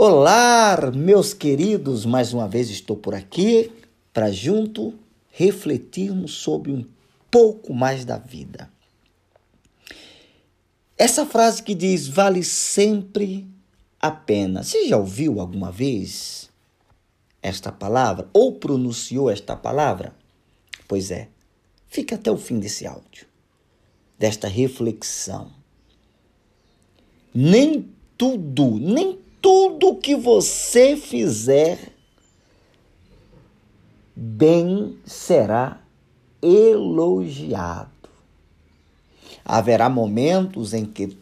Olá, meus queridos, mais uma vez estou por aqui para junto refletirmos sobre um pouco mais da vida. Essa frase que diz vale sempre a pena. Você já ouviu alguma vez esta palavra ou pronunciou esta palavra? Pois é, fica até o fim desse áudio, desta reflexão. Nem tudo, nem tudo que você fizer bem será elogiado. Haverá momentos em que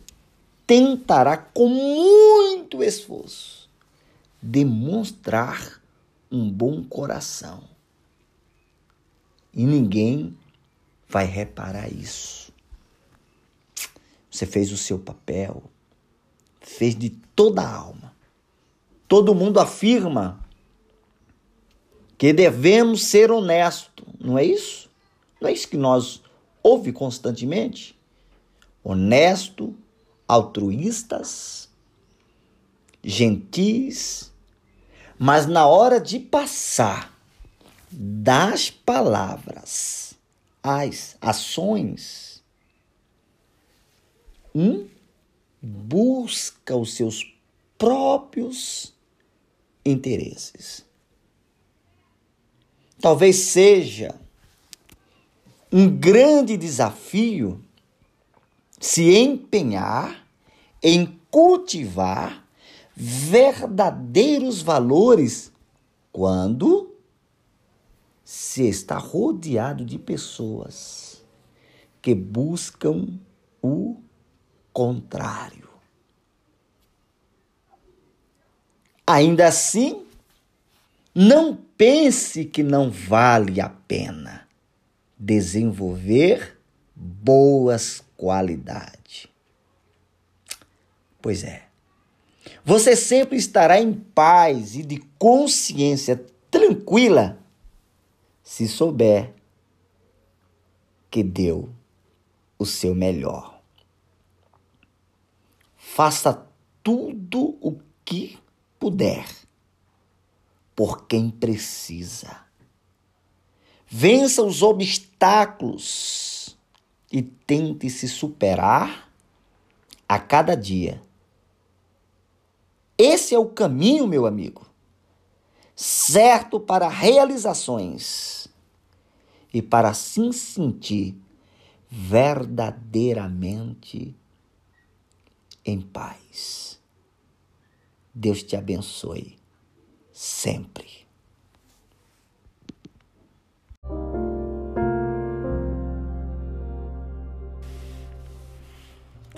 tentará com muito esforço demonstrar um bom coração. E ninguém vai reparar isso. Você fez o seu papel, fez de toda a alma. Todo mundo afirma que devemos ser honestos, não é isso? Não é isso que nós ouve constantemente? Honesto, altruístas, gentis, mas na hora de passar das palavras às ações, um busca os seus próprios interesses. Talvez seja um grande desafio se empenhar em cultivar verdadeiros valores quando se está rodeado de pessoas que buscam o contrário. Ainda assim, não pense que não vale a pena desenvolver boas qualidades. Pois é. Você sempre estará em paz e de consciência tranquila se souber que deu o seu melhor. Faça tudo o que puder por quem precisa. Vença os obstáculos e tente se superar a cada dia. Esse é o caminho, meu amigo, certo para realizações e para assim sentir verdadeiramente em paz. Deus te abençoe sempre.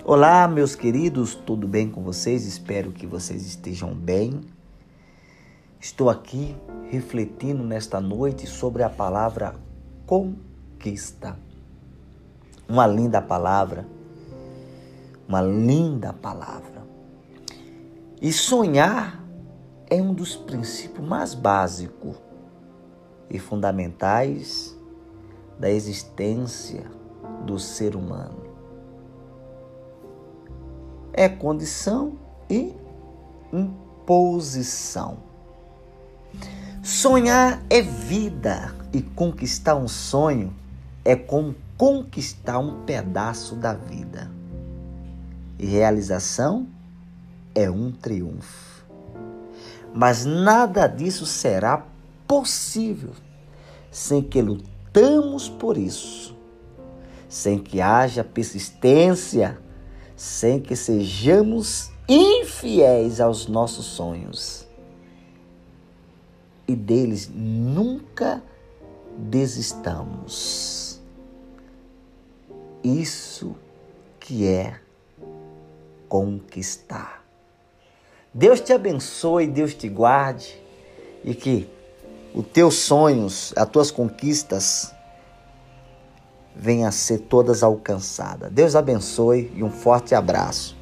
Olá, meus queridos, tudo bem com vocês? Espero que vocês estejam bem. Estou aqui refletindo nesta noite sobre a palavra conquista. Uma linda palavra uma linda palavra. E sonhar é um dos princípios mais básicos e fundamentais da existência do ser humano. É condição e imposição. Sonhar é vida e conquistar um sonho é como conquistar um pedaço da vida e realização é um triunfo. Mas nada disso será possível sem que lutamos por isso, sem que haja persistência, sem que sejamos infiéis aos nossos sonhos. E deles nunca desistamos. Isso que é conquistar. Deus te abençoe, Deus te guarde e que os teus sonhos, as tuas conquistas venham a ser todas alcançadas. Deus abençoe e um forte abraço.